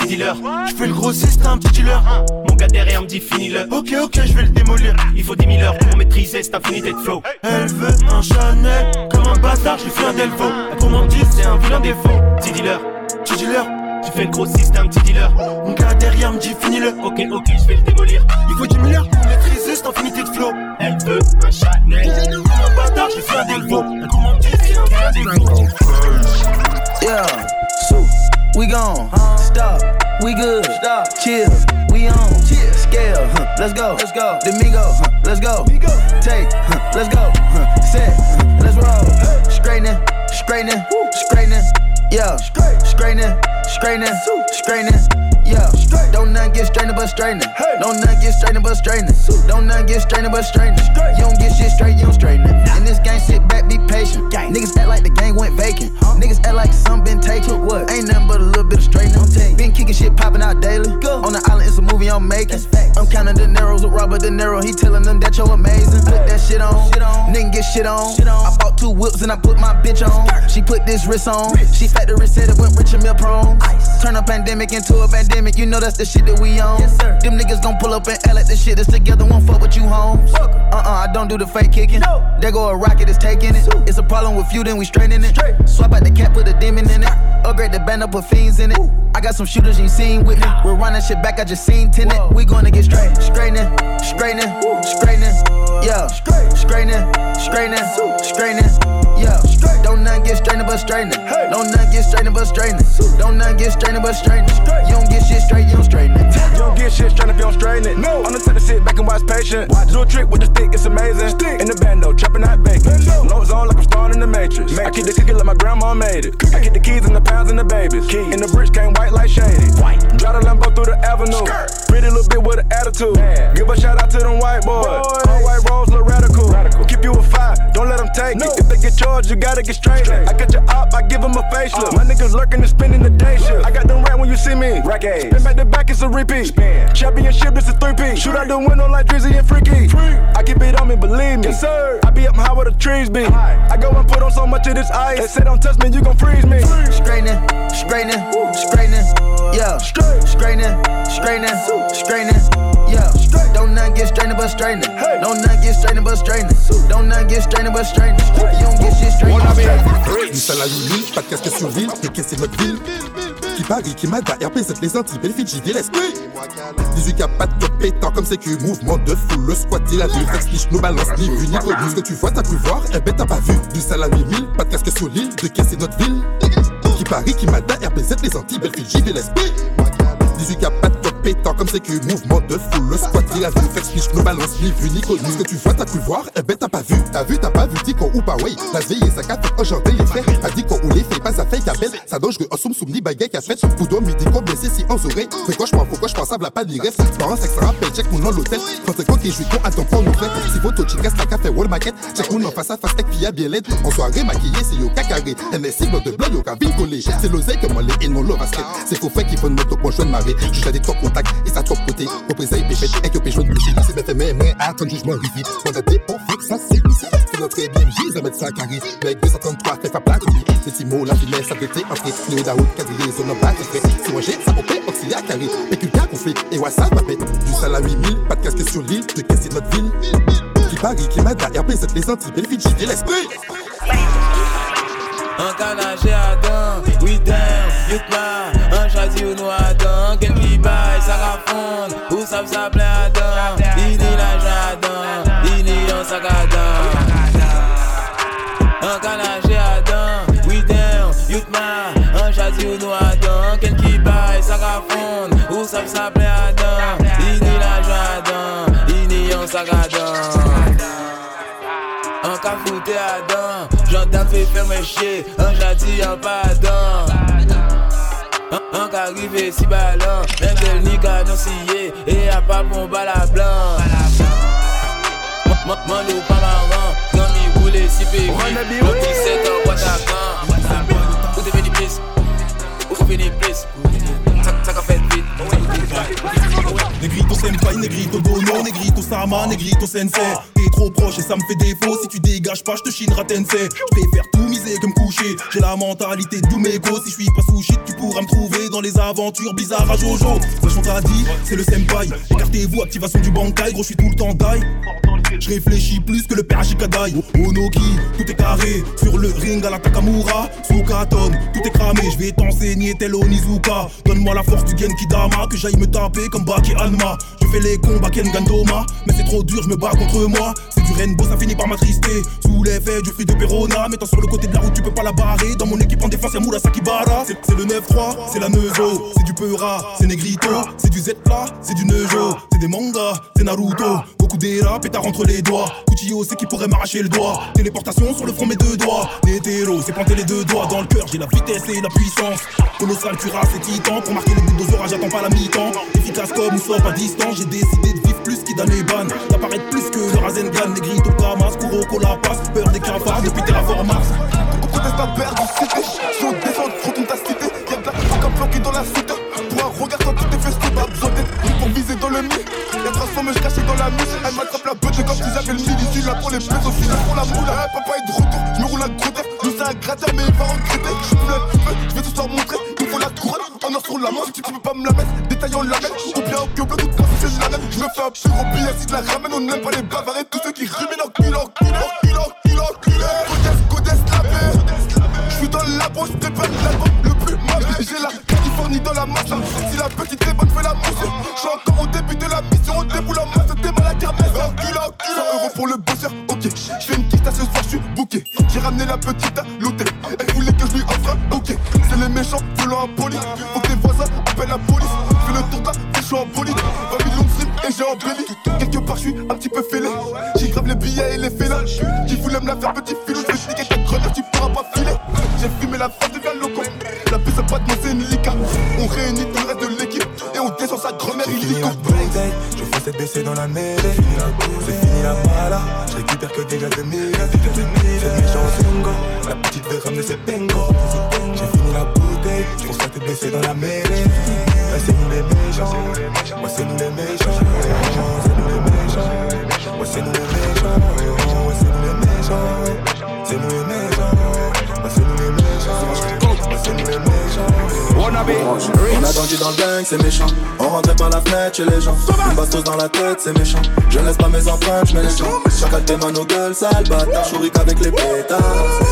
petit dealer, je fais le grossiste, un petit dealer. Mon gars derrière me dit finis-le. Ok, ok, je vais le démolir. Il faut 10 000 heures pour maîtriser cette infinité de flow. Elle veut un Chanel, comme un bâtard, je lui fais un Delvo. La gourmandise, c'est un vilain défaut. Petit dealer, petit dealer, Tu fais le gros système, petit dealer. Mon gars derrière me dit finis-le. Ok, ok, je vais le démolir. Il faut 10 milliards pour maîtriser cette infinité de flow. Elle veut un Chanel. Comme un bâtard, j'ai fait un Delvo. Un commandé, c'est un Delvo. Yeah, so we gone. Stop, we good. Stop, chill, we on. Chill. Scale, huh, let's go. Let's go. Domingo, huh, let's go. Take, huh, let's go. Huh, set, huh, let's roll. Straightening, straightening, straightening. Yeah, straightening, straightening, straightening. Yeah, don't none get strained but straightening. Don't none get strained but straightening. Don't none get strained but straightening. You don't get shit straight, you don't straighten it. In this game, sit back, be patient. Niggas act like the game went vacant. Niggas act like some been taken. What? Ain't nothing but a little bit of straightening. Been kicking shit popping out daily. On the island, it's a movie I'm making. I'm counting the narrows with Robert De Niro. He telling them that you're amazing. Put that shit on. Nigga get shit on. I bought two whips and I put my bitch on. She put this wrist on. She factory said it went rich and meal prone. Turn a pandemic into a pandemic. You know that's the shit that we on. Them niggas gon' pull up and L at the shit that's together. Won't fuck with you, homes. Uh uh, I don't do the fake kicking. There go a rocket, it's taking it. It's a problem with you, then we straightening it. Swap out the cap, put a demon in it. Upgrade the band up, put fiends in it. I got some shooters you seen with me. We're running shit back, I just seen tenant. We gonna get straight. Straightening, straightening, straightening. Yeah, straightening, straightening, straightening. Yeah, don't none get strained but straightening. Don't none get strained but straightening. Don't none get strained but straightening. You don't get shit straight, you don't straighten it. You don't get shit straight if you don't straighten it. No. I'm the type to sit back and watch patient. Do a trick with the stick, it's amazing. Stick. In the bando, chopping out bacon. No zone like I'm starring in the Matrix. I keep the cookie like my grandma made it. I get the keys and the pounds and the babies. Key. And the bricks came white like shady. White. Drive the Lambo through the avenue. Pretty little bit with an attitude. Give a shout out to them white boys. All white rolls don't let them take it. If they get charged, you gotta get straight. I got your op, I give them a facelift. My niggas lurking and spending the day shift. I got them right when you see me. Rack Spin back to back, it's a repeat. Championship, this is three P. Shoot out the window like Drizzy and Freaky. I keep it on me, believe me. Yes, sir. I be up high where the trees be. I go and put on so much of this ice. They say don't touch me, you gon' freeze me. Straightening, straightening, straightening. Yeah, straightening, straightening, straightening. Yeah, don't none get strained but straightening. Don't none get strained but straightening. Don't none get strained but straightening. You don't get shit straight, don't straighten. Une salle à 8000, pas de casque sur ville, décaisser notre ville? Qui Paris, qui Mada, RP7, les Antilles, Belfidji, des l'esprit. 18 cap, pas de pétant comme sécu, mouvement de foule, le squat, il a vu, flex, nous balance, ni vu, ni connu. Ce que tu vois, t'as pu voir, eh ben t'as pas vu. Du à 8000, pas de casque sur l'île, décaisser notre ville? Qui Paris, qui Mada, RP7, les Antilles, Belfidji, des l'esprit. 18 cap, pas de pétant comme sécu, mouvement de foule, le squat, il a vu, flex, nous balance, ni vu, ni connu. Ce que tu vois, t'as pu voir, eh ben t'as pas vu. T'as vu, t'as pas vu, dit qu'on ou pas, ouais. La veille, ça café, enchanté, les frères. A dit qu'on ou les fait, pas ça fait qu'à belle. Ça doge, que soum soum, ni bagaille, qu'à fait. Poudre, midi, qu'on blessé, si en oreilles. Fais quoi, j'prends, pourquoi j'pensable à pas de l'IREF. Parents, c'est que ça rappelle, check mon nom, l'hôtel. Quand c'est quoi qui joue, con, attends, pour nous faire. Si votre chicas, la café, wall maquette. Check mon nom face à face, avec via bien l'aide. En soirée, maquillé, c'est yo cacaré. NSC, blanc de blanc, yo cabine collé. C'est l'oseille que moi, les et non l'eau basket. C'est qu'au fait qu'il faut notre bon choix de marée. Juste à des top et ça top côté. Représailles, péchette, et que péchette, boucher. C'est bête, mais, mais, attends, jugement, rivi. Mandaté, on fait que ça, c'est ici. C'est notre BMJ, ça met ça carré. Avec 233, fait pas plat, Les petits mots, la finesse, ça peut être entré. Néo Daoud, quadrillé, zone en bas, fait. Si moi j'ai, ça opère, auxiliaire carré. Péculca, conflit, et WhatsApp, ma pète. Du sale à 8000, pas de casque sur l'île, de casser notre ville. Qui Paris, qui Mada, RP7, les Antilles, Belfidji, et l'esprit. Un canage à dents, oui damn, yutma, un choisi ou nous dents, quel qui baille, ça rafonde, où ça me s'appelle dents, il l'argent à dents, il dit un sac à dents. Un canage à dents, oui damn, yutma, un choisi ou nous dents, quel qui baille, ça rafonde, où ça me s'appelle dents, il l'argent à dents, il dit un sac à dents. Un cafouté à dents, gendarme fait faire mes chier, An ka rive si balan Men bel ni ka dansiye E a pa pon bala blan Man lou pa maran Gan mi roule si peri Mwen ti set an wata kan. Senpai, negrito dono, negrito sama, negrito sensei. T'es trop proche et ça me fait défaut, si tu dégages pas, je te chinerai tensei J'préfère tout miser que me coucher, j'ai la mentalité de Dumego. Si je suis pas sous shit, tu pourras me trouver dans les aventures bizarres à Jojo. Wesh on t'a dit, c'est le senpai, écartez-vous, activation du bankai, gros je suis tout le temps die Je réfléchis plus que le père. Onoki, tout est carré. Sur le ring à la Takamura. Sukaton, tout est cramé. Je vais t'enseigner tel Onizuka. Donne-moi la force du Genki Dama. Que j'aille me taper comme Baki Alma. Je fais les combats Ken Gandoma. Mais c'est trop dur, je me bats contre moi. C'est du rainbow, ça finit par m'attrister. Sous l'effet du fruit de Perona. Mettant sur le côté de la route, tu peux pas la barrer. Dans mon équipe en défense, y'a Moura Sakibara. C'est le 9-3, c'est la Neuzo. C'est du Peura, c'est Negrito. C'est du Z plat, c'est du Neujo. C'est des mangas, c'est Naruto. Goku Dera, pétard entre les doigts. Kuchiyo, c'est qui pourrait m'arracher le doigt. Téléportation sur le front, mes deux doigts. Netero, c'est planter les deux doigts dans le cœur. J'ai la vitesse et la puissance. Colossal, cuirasse et titan. Pour marquer le but d'Ozora, j'attends pas la mi-temps. Efficace comme ou soit pas distant. J'ai décidé de vivre plus qu'Idan et Ban. D'apparaître plus que le Rasengan. Negrito, Kamas, Kuroko, la passe. Peur des cafards depuis Terraform Mars. Beaucoup d'espace pas perdu, cité. On descend trop ta cité, y'a de la planqué dans la cité. Pour un regard quand tout est festif, pas besoin d'être pour viser dans le mille. Y'a transformé, je cachais dans la musique. Elle m'attrape la bête comme si j'avais le mille. Ici là les plus aussi là pour la moula. Hey, papa est de retour, je me roule à gros. Nous ça a gratté, mais il va regretter. Je suis un je vais tout leur montrer. Il faut la couronne, en or sur la main. Si tu peux pas me la mettre, détaillant la mettre. Ou bien au bleu, toute façon c'est la même. Je me fais un plus gros billet si je la ramène. On n'aime pas les bavards tous ceux qui ruminent en cul, en cul, en cul, en cul, en la. Je suis dans la poche, prépare l'album le plus mal. J'ai la Californie dans la masse. Si la petite est bonne, fais la mousse. Je suis encore au pour le bosseur, ok. Je fais une quitte à ce soir, je suis booké. J'ai ramené la petite à l'hôtel. Elle voulait que je lui offre un ok. C'est les méchants, violents impolis. Faut que voisins appellent la police. Fais le tour la je suis en bolide. 20 millions de streams et j'ai embelli. Quelque part, je suis un petit peu fêlé. J'ai grave les billets et les félins. Qui voulait me la faire petit filou. Récupère que des gars de mille. C'est méchant Zingo. La petite veut ramener ses bengos. J'ai fini la bouteille. Je fais cette baissée dans la mêlée. Là, c'est nous les méchants. Moi, c'est nous les méchants. C'est nous les méchants. Moi, c'est nous les méchants. C'est nous les méchants. C'est nous les méchants. Moi, c'est nous les méchants. Moi, c'est nous les méchants. On a grandi dans le gang, c'est méchant. On rentrait par la fenêtre chez les gens. Une bastos dans la tête, c'est méchant. Je laisse pas mes empreintes, je mets les champs. Chacun tes mains nos gueules, sale bâtard. Chourique avec les pétards.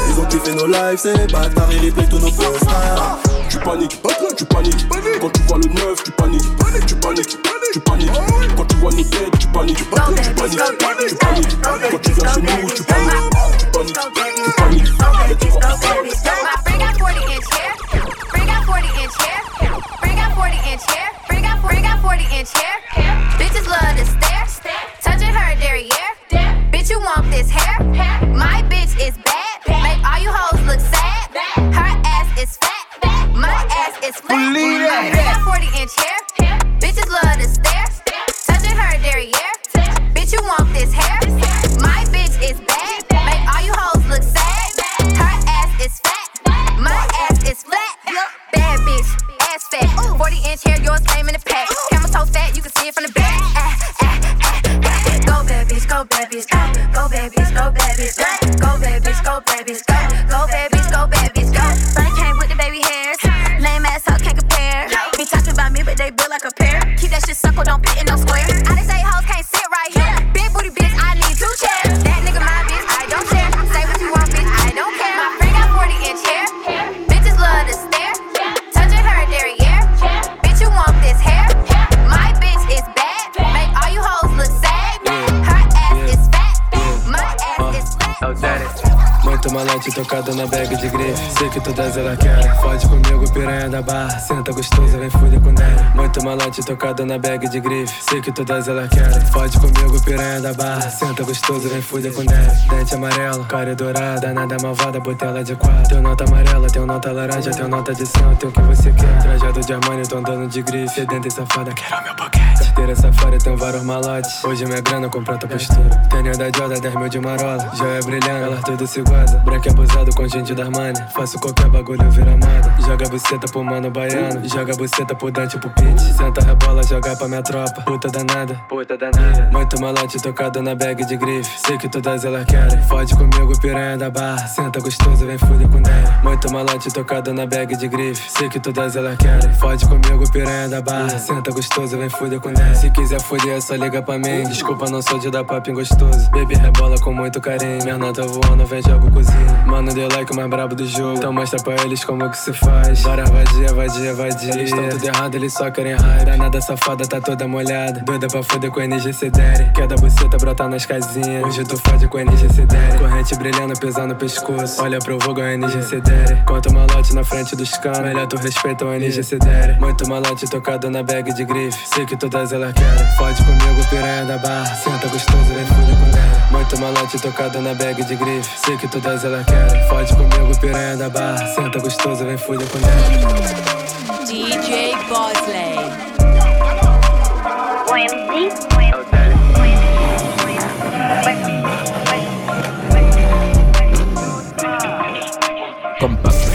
Ils ont kiffé nos lives, c'est bâtards. Ils replay tous nos posters. Tu paniques, tu paniques. Quand tu vois le neuf, tu paniques. Tu paniques, tu paniques. Quand tu vois nos tu paniques. Tu paniques, tu paniques. Quand tu viens chez nous. Tu paniques, tocado na bag de grife. Sei que todas elas querem. Fode comigo, piranha da barra. Senta gostoso, vem fuder com nele. Dente amarelo, cara dourada. Nada malvada, botela de quatro. Teu nota amarela, teu nota laranja, teu nota de céu. Teu que você quer. Trajado de Armani, tô andando de grife. Sedenta e safada, quero meu boquete. Carteira safari, tem vários malotes. Hoje minha grana comprou tua postura. Tênis da Joda, 10 mil de marola. Joia brilhando, ela tudo se goza. Branco abusado com gente da Armani. Faço qualquer bagulho, vira moda. Joga buceta pro mano baiano. Joga buceta pro Dante pro Pit. Senta rebola, joga pra minha tropa. Puta danada, puta danada. Muito malote tocado na bag de grife. Sei que todas elas querem. Fode comigo, piranha da barra. Senta gostoso, vem fuder com dele. Muito malote tocado na bag de grife. Sei que todas elas querem. Fode comigo, piranha da barra. Senta gostoso, vem fuder com dele. Se quiser foder, é só liga pra mim. Desculpa, não sou de dar papinho gostoso. Baby rebola com muito carinho. Minha nota voando, vem jogo cozinha. Mano, deu like o mais brabo do jogo. Então mostra pra eles como que se faz. Bora vadia, vadia, vadia. Eles tão tudo errado, eles só querem raiva. Danada safada tá toda molhada. Doida pra foder com NGC Daddy. Quer da buceta brotar nas casinhas. Hoje tu fode com NGC Daddy. Corrente brilhando, pesando no pescoço. Olha pro vulgo, NGC Daddy. Conta malote na frente dos canos. Melhor tu respeita o NGC Daddy. Muito malote tocado na bag de grife. Sei que todas elas querem. Fode comigo, piranha da barra. Senta gostoso, vem fuder com ela. Muito malote tocado na bag de grife. Sei que todas elas querem. Fode comigo, piranha da barra. Senta gostoso, vem fuder com ela. DJ Bosley. Come back.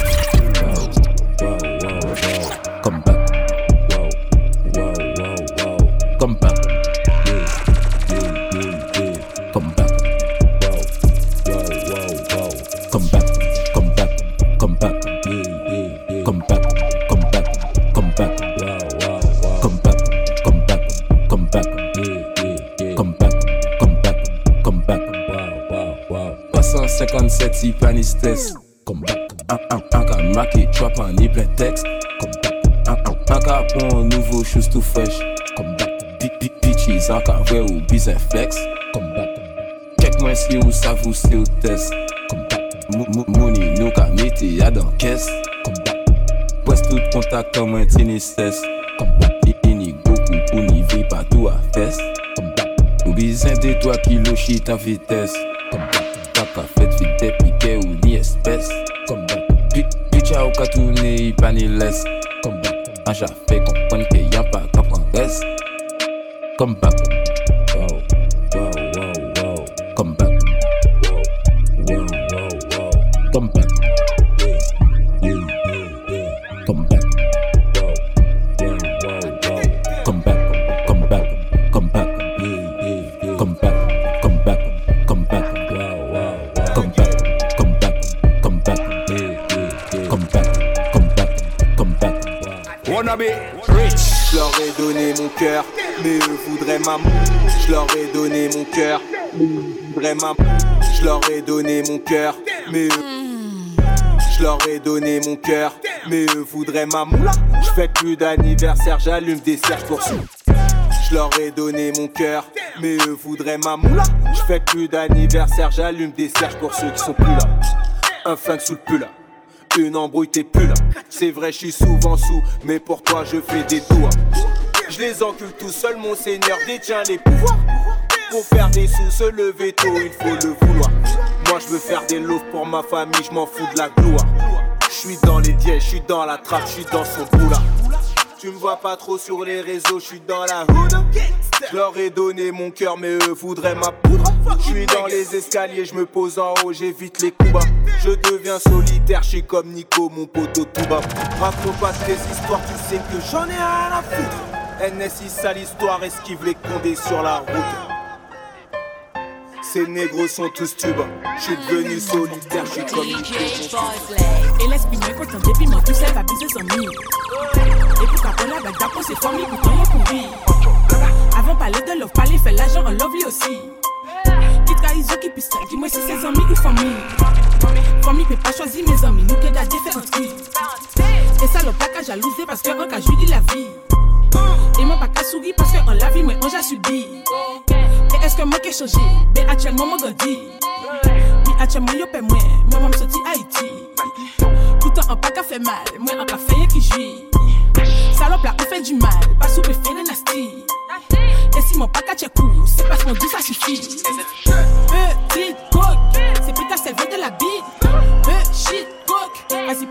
Epi ou savou se ou test? Kom bak, mouni nou ka meti ya dan kes. Kom bak, pwes tout kontak kom an tinises Kom bak, ini gokou pou ni vi patou a fes Kom bak, ou bizen de toa ki lo chit an vites Come back. Come back. Come back. Come back. Come back. Come back. Wanna be rich. Je leur ai donné mon cœur, mais eux voudraient ma Je leur ai donné mon cœur, mais eux voudraient ma Je leur ai donné mon cœur, mais eux. Je leur ai donné mon cœur, mais eux voudraient ma moula. Je fais plus d'anniversaire, j'allume des cercles pour. Je leur ai donné mon cœur, mais eux voudraient ma moula. Je fais plus d'anniversaire, j'allume des cercles pour ceux qui sont plus là. Un flingue sous le pull une embrouille t'es plus là. C'est vrai, je suis souvent sous, mais pour toi je fais des tours. Je les encule tout seul, mon seigneur détient les pouvoirs. Pour faire des sous, se lever tôt, il faut le vouloir. Moi je veux faire des loaves pour ma famille, je m'en fous de la gloire. Je suis dans les dièges, je suis dans la trappe, je suis dans son boula. Tu me vois pas trop sur les réseaux, je suis dans la hood. Je leur ai donné mon cœur, mais eux voudraient ma poudre. Je suis dans les escaliers, je me pose en haut, j'évite les coups bas. Je deviens solitaire, je suis comme Nico, mon poteau tout bas. Raconte pas tes histoires, tu sais que j'en ai à foutre. NSI sale histoire, esquive les condés sur la route. Ces négros sont tous tubes. Je suis devenu solitaire, je suis comme Nico. Et l'esprit quand on débit, moi tout seul va biser son nid. Et puis quand on a avec d'après ses familles, pourtant y'a courir. Avant parler de love, parler fait l'argent en love lui aussi. Qui trahison, qui pisse, dis-moi si c'est amis ou famille. Famille peut pas choisir mes amis, nous que fait un tri. Et ça le pas qu'à jalouser parce que un cas dit la vie. Et moi pas qu'à sourire parce que en la vie, moi on j'ai subi. Eske mwen ke chaje, be atye mwen mwen gadi Mi atye mwen yo pe mwen, mwen mwen soti Haiti Poutan an pa ka fe mal, mwen an ka feye ki jwi Salop la ou fe di mal, pa soupe fe le nasti si mwen pa ka tche kou, se pas mwen di sa sufi Petit coke, se pita selve de la bide Petit euh, coke, azi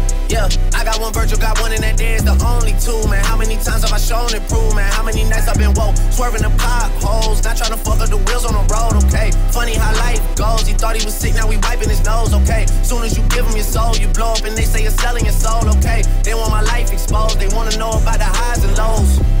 Yeah, I got one Virgil, got one, and that is the only two, man. How many times have I shown it, prove, man? How many nights I've been woke, swerving the potholes, not trying to fuck up the wheels on the road, okay? Funny how life goes. He thought he was sick, now we wiping his nose, okay? Soon as you give him your soul, you blow up, and they say you're selling your soul, okay? They want my life exposed, they wanna know about the highs and lows.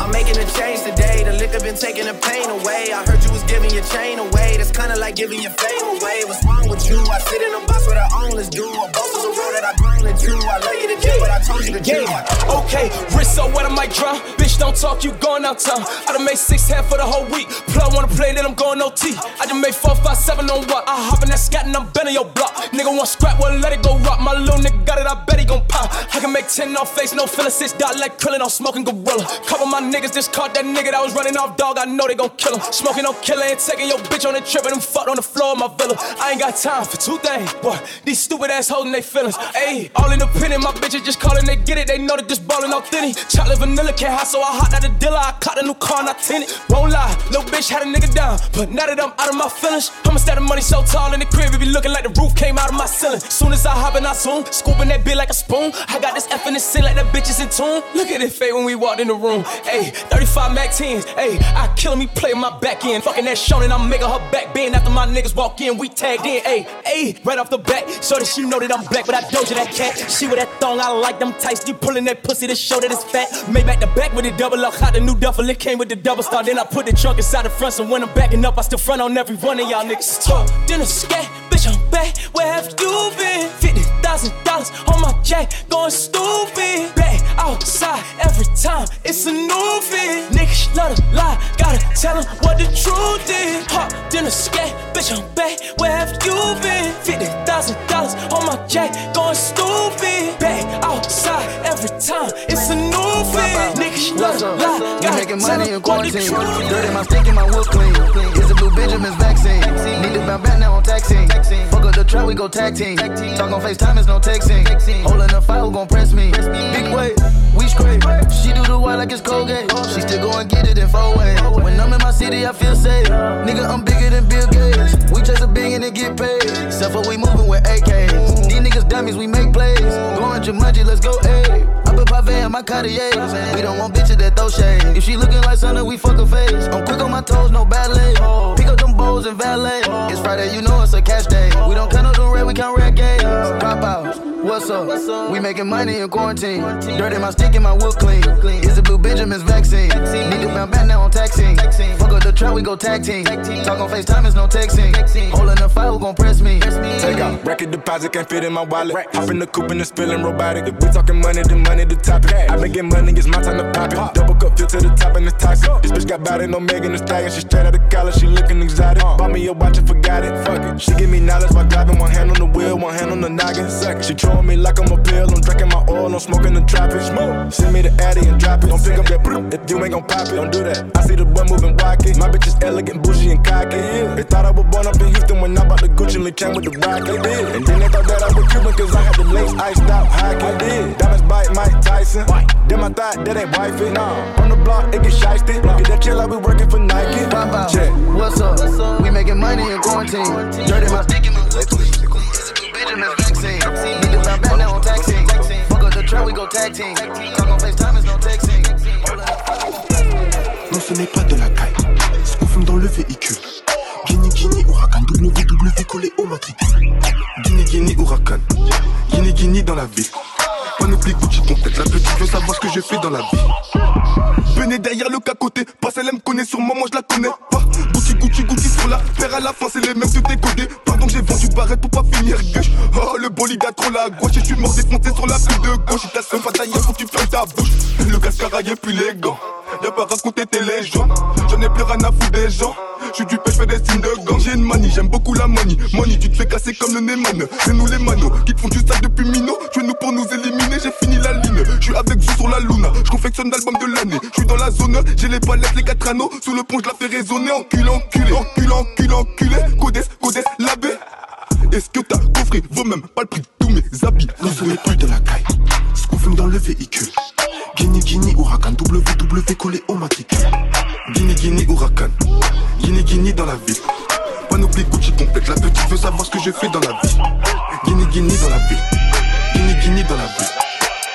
I'm making a change today. The liquor been taking the pain away. I heard you was giving your chain away. That's kinda like giving your fame away. What's wrong with you? I sit in a box where the owners do. A boss is a road that I grown into. I love you to death, but I told you to chill. Yeah. Okay, wrist so wet I might drown. Bitch, don't talk, you going out town. I done made six half for the whole week. Plug wanna play, then I'm going OT. I just made four, five, seven on what? I hop in that scat and I'm bending your block. Nigga want scrap, well let it go rock. My little nigga got it, I bet he gon' pop. I can make ten off face, no feeling six dot like krillin' on smoking gorilla. Cover my niggas just caught that nigga that was running off dog. I know they gon' kill him. Smoking no killer and taking your bitch on the trip and them fucked on the floor of my villa. I ain't got time for two things, boy. These stupid ass holding they feelings. Ayy, all independent, my bitches just calling, they get it. They know that this ballin' authentic. Chocolate vanilla can't hot, so I hot out the dealer. I caught a new car, not tinted. Won't lie, little bitch had a nigga down. But now that I'm out of my feelings, I'ma stack the money so tall in the crib, it be looking like the roof came out of my ceiling. Soon as I hop in, I zoom, scooping that bitch like a spoon. I got this F in the ceiling like that bitch is in tune. Look at it fade when we walked in the room. Ayy, 35 Mac 10s, ayy, I kill me play my back end. Fucking that Shonen, I'm making her back bend after my niggas walk in. We tagged in, ayy, ayy, right off the bat. So that she know that I'm black, but I doja that cat. She with that thong, I like them tights. You pulling that pussy to show that it's fat. Made back the back with the double up, hot the new duffel. It came with the double star. Then I put the trunk inside the front, so when I'm backing up, I still front on every one of y'all niggas. Talk, then a scat, bitch, I'm back. Where have you been? Fifty thousand dollars on my jack, going stupid. Back outside every time, it's a new fit. Niggas love to lie, gotta tell 'em what the truth is. Hop, then a scat, bitch, I'm back. Where have you been? Fifty thousand dollars on my jack, going stupid. Back outside every time, it's a new fit. Niggas love to lie, We gotta making money in quarantine. what the truth is. Dirty, my stick and my wood clean. It's a blue Benjamin's vaccine. Need to bounce back now on taxing. Fuck up the trap, we go tag team. Talk on FaceTime, it's no texting. Holding the fire, who gon' press me? Big way, we scrape. She do the white like it's Colgate. She still go and get it in four ways. When I'm in my city, I feel safe. Nigga, I'm bigger than Bill Gates. We chase a billion and get paid. Except for we moving with AKs. These niggas dummies, we make plays. Going Jumanji, let's go A. I put Pave in my Cartier. We don't want bitches that throw shade. If she looking like something, we fuck her face. I'm quick on my toes, no ballet. Pick up them bowls and valet. It's Friday, you know it's a cash day. We don't count up the red, we count red games. Pop outs, what's up? We making money in quarantine. Dirty my stick and my wood clean. It's a blue Benjamin's vaccine. Need to bounce back now on taxing. Fuck up the trap, we go tag team. Talk on FaceTime, it's no texting. Holding the fire, who gon' press me? Take out record deposit, can't fit in my wallet. Hop in the coupe and it's feeling robotic. If we talking money, then money the topic. I been getting money, it's my time to pop it. Double cup, fill to the top and it's toxic. This bitch got body, no Megan the Stallion. She straight out of college, she looking exotic. Bought me a watch and forgot it. Fuck it. She give me knowledge while driving, one hand on the wheel, one hand on the noggin. It. She throwing me like I'm a pill. I'm drinking my oil, I'm smoking the tropics. Smoke. Send me the addy and drop it. Don't pick up that brr if you ain't gon' pop it. Don't do that. I see the boy moving wacky. My bitch is elegant, bougie, and cocky. They thought I was born up in Houston when I bought the Gucci and came with the rocket. And then they thought that I was Cuban cause I had the lace iced out hockey. I did. Diamonds bite Mike Tyson. Then I thought that ain't wifey. Nah. On the block, it get shiesty. Get that chill like we working for Nike. Pop out. Check. What's up? We making money in quarantine. Dirty my stick and my wood clean. It's a blue Benjamin's vaccine. Need to bounce back now on taxing. Fuck up the trap, we go tag team. Talk on FaceTime, it's no texting. Non, ce n'est pas de la caille. Ce qu'on fume dans le véhicule. Guinée, Guinée, Huracan, WW collé au matricule. Guinée, Guinée, Huracan. Guinée, Guinée dans la ville. Panoplie Gucci complète. La petite veut savoir ce que je fais dans la vie. Venez derrière le cacoté. Pas elle me connaît sur moi, moi je la connais pas. Gucci, Gucci, Gucci sur la paire à la fin, c'est les mêmes tout décodé. Pardon, j'ai vendu barrette pour pas finir gauche. Oh, le bolide a trop la gauche. Et je suis mort défoncé sur la pile de gauche. Il t'a seul pas taillé, faut que tu fermes ta bouche. Le cascaraille puis les gants. Y'a pas raconter tes légendes. J'en ai plus rien à foutre des gens. J'suis du pêche, fais des signes de gang. J'ai une money, j'aime beaucoup la money. Money, tu te fais casser comme le Neyman. C'est nous les manos qui te font du ça depuis Mino. Tu es nous pour nous éliminer, j'ai fini la ligne. Je suis avec vous sur la luna, je confectionne l'album de l'année. Je suis dans la zone, j'ai les palettes, les quatre anneaux. Sous le pont, je la fais résonner. Enculé, enculé, enculé, enculé, enculé. Codes, codes, l'abbé. Est-ce que t'as coffré vaut même pas le tous mes habits on est plus de la caille, ce dans le véhicule. Guinée, Guinée, Huracan, WW collé au matricule. Guinée, Guinée, Huracan, Guinée, Guinée dans la ville. Panoplie Gucci complète, la petite veut savoir ce que je fais dans la vie. Guinée, Guinée dans la ville. Guinée, dans la ville.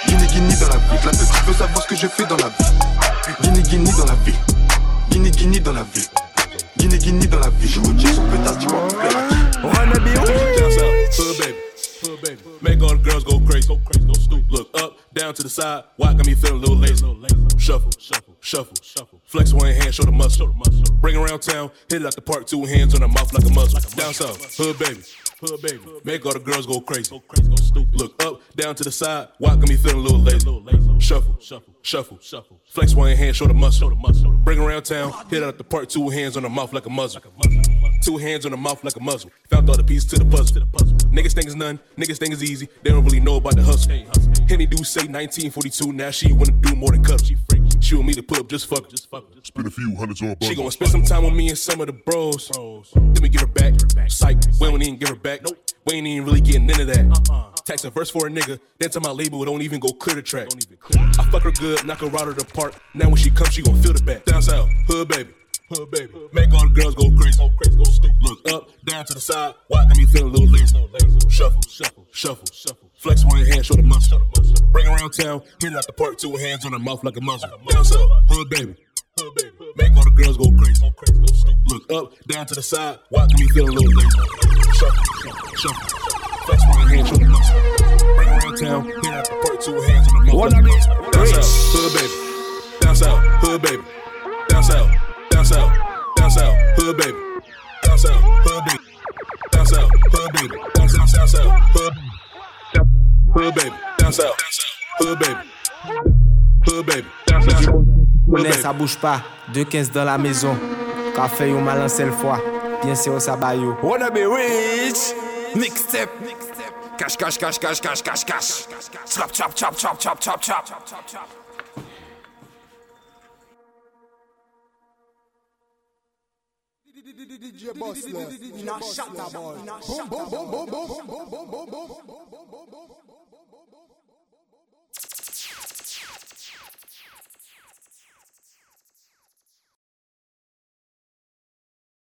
Guinée, Guinée dans la ville. La petite veut savoir ce que je fais dans la vie. Guinée, Guinée dans la ville. Guinée, Guinée dans la ville. Guinée, Guinée dans la ville. Je dis son pétasse, Wanna Hood baby. Make all the girls go crazy. Go crazy. Go stupid. Look up, down to the side. Why got me feeling a little lazy? Shuffle, shuffle, shuffle, shuffle. Flex one hand, show the muscle. Bring around town, hit it out the park, two hands on her mouth like a muzzle. Down south, hood baby. Hood baby. Make all the girls go crazy. Go crazy. Go stupid. Look up, down to the side. Why got me feeling a little lazy? Shuffle, shuffle, shuffle, shuffle. Flex one hand, show the muscle. Bring around town, hit it out the park, two hands on the mouth like a muzzle. Two hands on the mouth like a muzzle. Found all the pieces to the puzzle. Niggas think it's none, niggas think it's easy. They don't really know about the hustle. Henny do say 1942, now she wanna do more than cuddle. She want me to put up just fuck. Just fuck. Spend a few hundreds on She gonna spend some time with me and some of the bros. Let me give her back. Psych, we don't even give her back. We ain't even really getting into that. Uh-uh. Tax a verse for a nigga, then tell my label it don't even go clear the track. I fuck her good, knock her out of the park. Now when she comes, she gon' feel the back. Down south, hood baby. Hood baby. Make all the girls go crazy. Go crazy, go stupid. Look up, down to the side. Why got me feeling a little lazy? Shuffle, shuffle, shuffle, shuffle. Flex one hand, show the muscle. Bring around town, hit it out the park, two hands on her mouth like a muzzle. Down south, hood baby. Hood baby. Make all the girls go crazy. Go crazy, go stupid. Look up, down to the side. Why got me feeling a little lazy? Shuffle, shuffle, shuffle. Flex one hand, show the muscle. Bring around town, hit it out the park, two hands on her mouth. Like a. Down south, hood baby. Down south, hood baby. Down south down south, down south, hood baby, down south, hood baby, down south, hood baby, down south, south, south, hood, hood baby, down south, hood baby, hood baby, down south. Connais, ça bouge pas, deux caisses dans la maison. Café ou malin seule fois, bien sûr ça baillot. Wanna be rich, mixtape, cash, cash, cash, cash, cash, cash, cash, chop, chop, chop, chop, chop, chop, chop, DJ Boss, not shut up, boom, boom, boom, boom, boom, boom, boom, boom, boom, boom, boom, boom, boom, boom, boom, boom, boom,